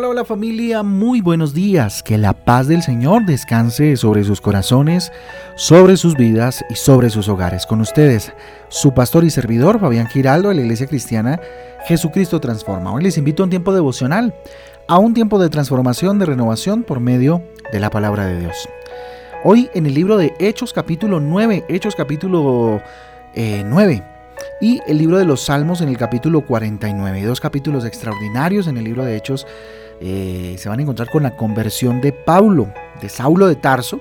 Hola, hola familia, muy buenos días. Que la paz del Señor descanse sobre sus corazones, sobre sus vidas y sobre sus hogares. Con ustedes, su pastor y servidor, Fabián Giraldo, de la Iglesia Cristiana Jesucristo Transforma. Hoy les invito a un tiempo devocional, a un tiempo de transformación, de renovación por medio de la palabra de Dios. Hoy en el libro de Hechos capítulo 9, Hechos capítulo 9 eh, y el libro de los Salmos en el capítulo 49. Dos capítulos extraordinarios en el libro de Hechos eh, se van a encontrar con la conversión de Pablo, de Saulo de Tarso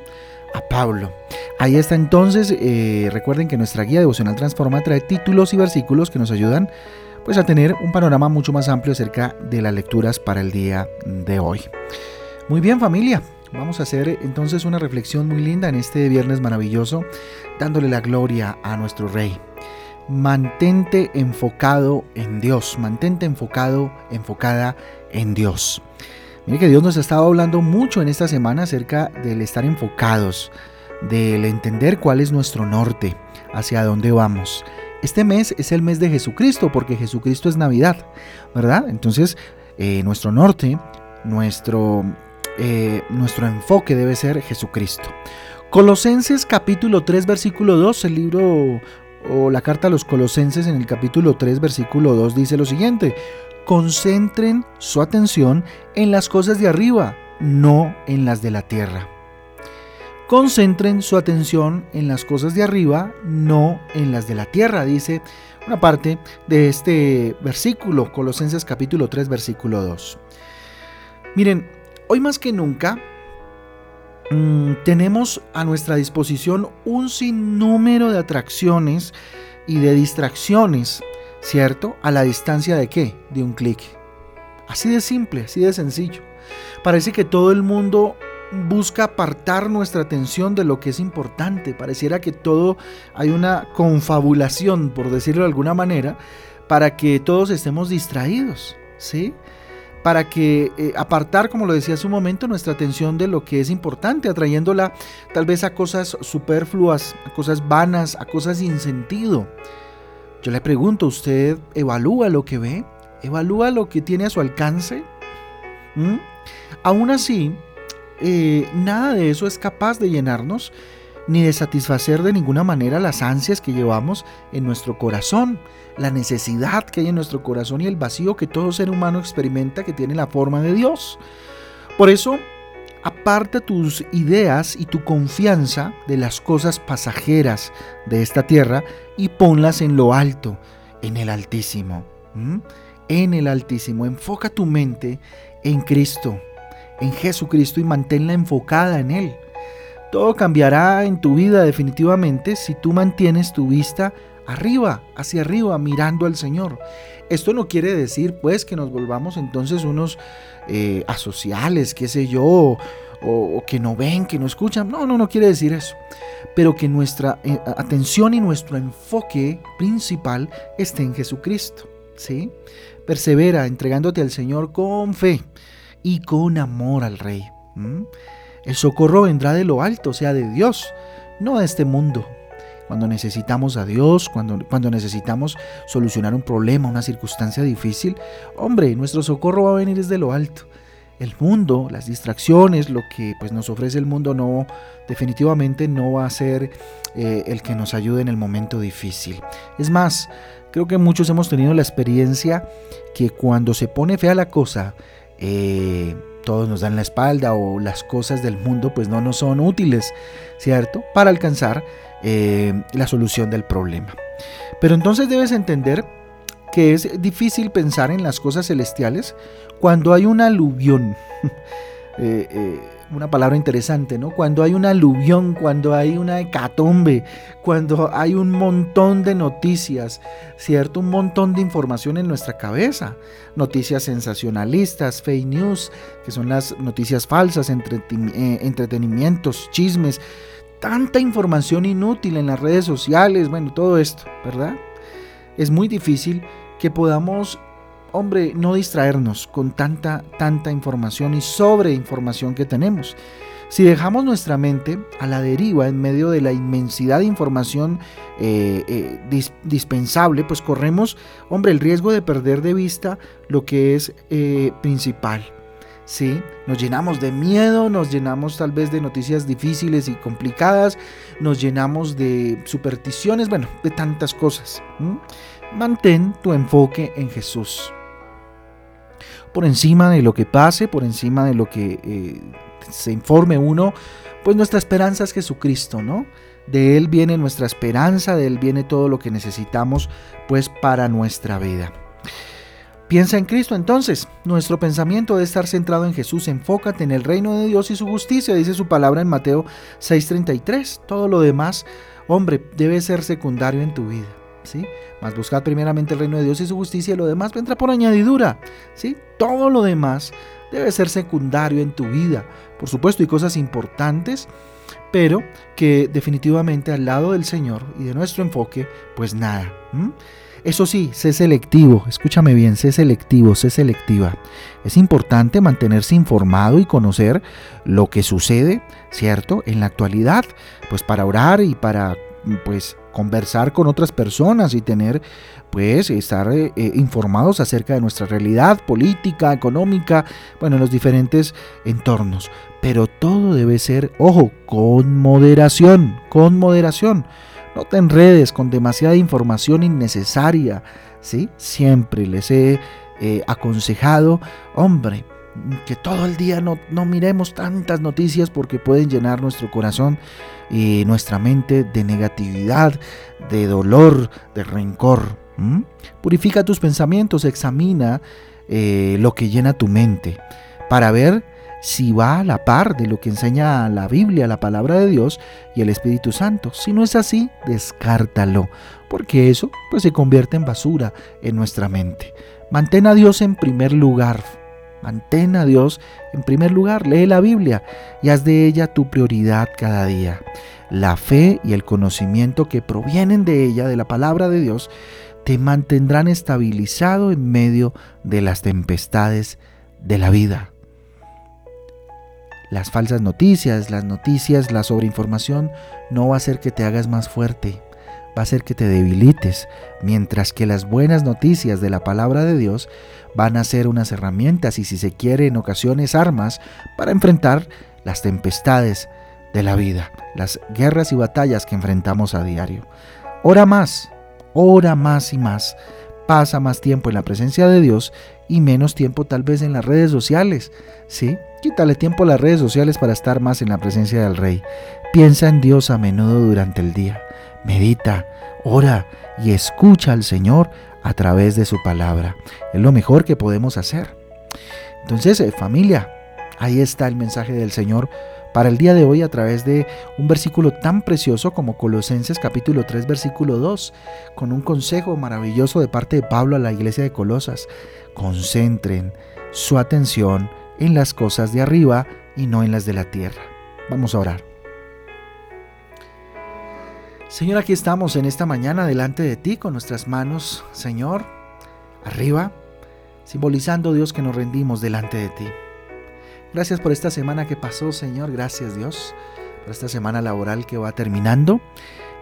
a Pablo. Ahí está entonces, eh, recuerden que nuestra guía devocional Transforma trae títulos y versículos que nos ayudan pues a tener un panorama mucho más amplio acerca de las lecturas para el día de hoy. Muy bien familia, vamos a hacer entonces una reflexión muy linda en este viernes maravilloso, dándole la gloria a nuestro Rey mantente enfocado en Dios, mantente enfocado, enfocada en Dios. Mire que Dios nos ha estado hablando mucho en esta semana acerca del estar enfocados, del entender cuál es nuestro norte, hacia dónde vamos. Este mes es el mes de Jesucristo porque Jesucristo es Navidad, ¿verdad? Entonces, eh, nuestro norte, nuestro, eh, nuestro enfoque debe ser Jesucristo. Colosenses capítulo 3 versículo 2, el libro o la carta a los colosenses en el capítulo 3 versículo 2 dice lo siguiente, concentren su atención en las cosas de arriba, no en las de la tierra. Concentren su atención en las cosas de arriba, no en las de la tierra, dice una parte de este versículo, Colosenses capítulo 3 versículo 2. Miren, hoy más que nunca Mm, tenemos a nuestra disposición un sinnúmero de atracciones y de distracciones, ¿cierto? A la distancia de qué? De un clic. Así de simple, así de sencillo. Parece que todo el mundo busca apartar nuestra atención de lo que es importante. Pareciera que todo hay una confabulación, por decirlo de alguna manera, para que todos estemos distraídos, ¿sí? para que eh, apartar, como lo decía hace un momento, nuestra atención de lo que es importante, atrayéndola tal vez a cosas superfluas, a cosas vanas, a cosas sin sentido. Yo le pregunto, ¿usted evalúa lo que ve? ¿Evalúa lo que tiene a su alcance? ¿Mm? Aún así, eh, nada de eso es capaz de llenarnos ni de satisfacer de ninguna manera las ansias que llevamos en nuestro corazón, la necesidad que hay en nuestro corazón y el vacío que todo ser humano experimenta que tiene la forma de Dios. Por eso, aparta tus ideas y tu confianza de las cosas pasajeras de esta tierra y ponlas en lo alto, en el Altísimo. En el Altísimo. Enfoca tu mente en Cristo, en Jesucristo y manténla enfocada en Él. Todo cambiará en tu vida definitivamente si tú mantienes tu vista arriba, hacia arriba, mirando al Señor. Esto no quiere decir pues que nos volvamos entonces unos eh, asociales, qué sé yo, o, que no ven, que no escuchan. No, no, no quiere decir eso. Pero que nuestra eh, atención y nuestro enfoque principal esté en Jesucristo. ¿sí? Persevera entregándote al Señor con fe y con amor al Rey. El socorro vendrá de lo alto, o sea, de Dios, no de este mundo. Cuando necesitamos a Dios, cuando, cuando necesitamos solucionar un problema, una circunstancia difícil, hombre, nuestro socorro va a venir desde lo alto. El mundo, las distracciones, lo que pues, nos ofrece el mundo, no, definitivamente no va a ser eh, el que nos ayude en el momento difícil. Es más, creo que muchos hemos tenido la experiencia que cuando se pone fea la cosa, eh, todos nos dan la espalda o las cosas del mundo pues no nos son útiles, ¿cierto? Para alcanzar eh, la solución del problema. Pero entonces debes entender que es difícil pensar en las cosas celestiales cuando hay una aluvión. eh, eh una palabra interesante, ¿no? Cuando hay una aluvión, cuando hay una hecatombe, cuando hay un montón de noticias, ¿cierto? Un montón de información en nuestra cabeza. Noticias sensacionalistas, fake news, que son las noticias falsas, eh, entretenimientos, chismes. Tanta información inútil en las redes sociales, bueno, todo esto, ¿verdad? Es muy difícil que podamos hombre, no distraernos con tanta, tanta información y sobre información que tenemos. Si dejamos nuestra mente a la deriva en medio de la inmensidad de información eh, eh, dispensable, pues corremos, hombre, el riesgo de perder de vista lo que es eh, principal. ¿sí? Nos llenamos de miedo, nos llenamos tal vez de noticias difíciles y complicadas, nos llenamos de supersticiones, bueno, de tantas cosas. Mantén tu enfoque en Jesús. Por encima de lo que pase, por encima de lo que eh, se informe uno, pues nuestra esperanza es Jesucristo, ¿no? De Él viene nuestra esperanza, de Él viene todo lo que necesitamos, pues para nuestra vida. Piensa en Cristo entonces. Nuestro pensamiento debe estar centrado en Jesús. Enfócate en el reino de Dios y su justicia, dice su palabra en Mateo 6:33. Todo lo demás, hombre, debe ser secundario en tu vida. ¿Sí? Más buscad primeramente el reino de Dios y su justicia y lo demás vendrá por añadidura. ¿sí? Todo lo demás debe ser secundario en tu vida. Por supuesto, hay cosas importantes, pero que definitivamente al lado del Señor y de nuestro enfoque, pues nada. Eso sí, sé selectivo, escúchame bien, sé selectivo, sé selectiva. Es importante mantenerse informado y conocer lo que sucede, ¿cierto? En la actualidad, pues para orar y para pues conversar con otras personas y tener pues estar eh, eh, informados acerca de nuestra realidad política, económica, bueno, en los diferentes entornos. Pero todo debe ser, ojo, con moderación, con moderación. No te enredes con demasiada información innecesaria, ¿sí? Siempre les he eh, aconsejado, hombre, que todo el día no, no, miremos tantas noticias porque pueden llenar nuestro corazón y nuestra mente de negatividad, de dolor, de rencor. Purifica tus pensamientos, examina eh, lo que llena tu mente para ver si va a la par de lo que enseña la Biblia, la palabra de Dios y el Espíritu Santo. Si no es así, descártalo, porque eso pues se convierte en basura en nuestra mente. Mantén a Dios en primer lugar. Mantén a Dios en primer lugar, lee la Biblia y haz de ella tu prioridad cada día. La fe y el conocimiento que provienen de ella, de la palabra de Dios, te mantendrán estabilizado en medio de las tempestades de la vida las falsas noticias, las noticias, la sobreinformación no va a hacer que te hagas más fuerte, va a hacer que te debilites, mientras que las buenas noticias de la palabra de Dios van a ser unas herramientas y si se quiere en ocasiones armas para enfrentar las tempestades de la vida, las guerras y batallas que enfrentamos a diario. Ora más, ora más y más, pasa más tiempo en la presencia de Dios y menos tiempo tal vez en las redes sociales, ¿sí? Quítale tiempo a las redes sociales para estar más en la presencia del Rey. Piensa en Dios a menudo durante el día. Medita, ora y escucha al Señor a través de su palabra. Es lo mejor que podemos hacer. Entonces, eh, familia, ahí está el mensaje del Señor para el día de hoy a través de un versículo tan precioso como Colosenses capítulo 3 versículo 2, con un consejo maravilloso de parte de Pablo a la iglesia de Colosas. Concentren su atención en las cosas de arriba y no en las de la tierra. Vamos a orar. Señor, aquí estamos en esta mañana delante de ti con nuestras manos, Señor, arriba, simbolizando Dios que nos rendimos delante de ti. Gracias por esta semana que pasó, Señor. Gracias, Dios, por esta semana laboral que va terminando.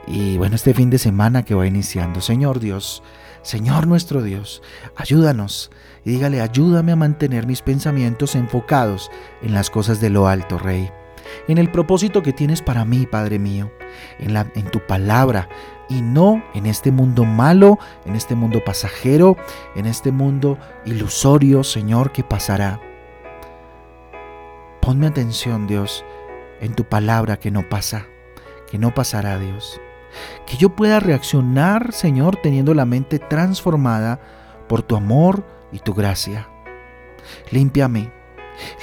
Y bueno, este fin de semana que va iniciando. Señor Dios, Señor nuestro Dios, ayúdanos y dígale, ayúdame a mantener mis pensamientos enfocados en las cosas de lo alto, Rey, en el propósito que tienes para mí, Padre mío, en, la, en tu palabra y no en este mundo malo, en este mundo pasajero, en este mundo ilusorio, Señor, que pasará. Ponme atención, Dios, en tu palabra que no pasa, que no pasará, Dios. Que yo pueda reaccionar, Señor, teniendo la mente transformada por tu amor y tu gracia. Límpiame,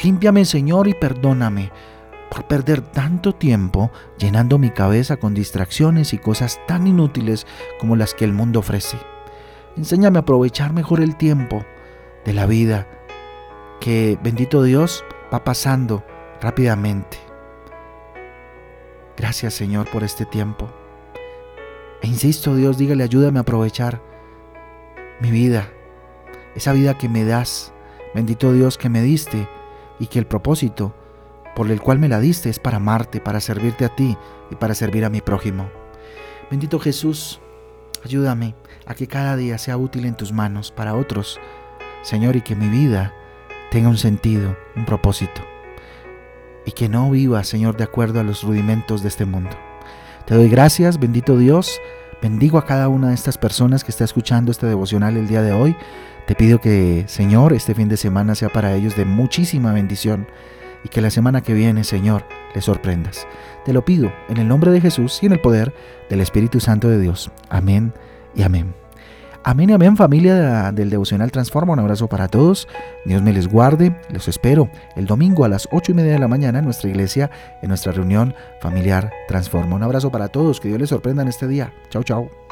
límpiame, Señor, y perdóname por perder tanto tiempo llenando mi cabeza con distracciones y cosas tan inútiles como las que el mundo ofrece. Enséñame a aprovechar mejor el tiempo de la vida que, bendito Dios, va pasando rápidamente. Gracias Señor por este tiempo. E insisto, Dios, dígale, ayúdame a aprovechar mi vida, esa vida que me das, bendito Dios que me diste y que el propósito por el cual me la diste es para amarte, para servirte a ti y para servir a mi prójimo. Bendito Jesús, ayúdame a que cada día sea útil en tus manos para otros, Señor, y que mi vida tenga un sentido, un propósito. Y que no viva, Señor, de acuerdo a los rudimentos de este mundo. Te doy gracias, bendito Dios. Bendigo a cada una de estas personas que está escuchando este devocional el día de hoy. Te pido que, Señor, este fin de semana sea para ellos de muchísima bendición y que la semana que viene, Señor, les sorprendas. Te lo pido en el nombre de Jesús y en el poder del Espíritu Santo de Dios. Amén y amén. Amén y amén familia del Devocional Transforma. Un abrazo para todos. Dios me les guarde. Los espero el domingo a las ocho y media de la mañana en nuestra iglesia, en nuestra reunión familiar Transforma. Un abrazo para todos. Que Dios les sorprenda en este día. Chao, chao.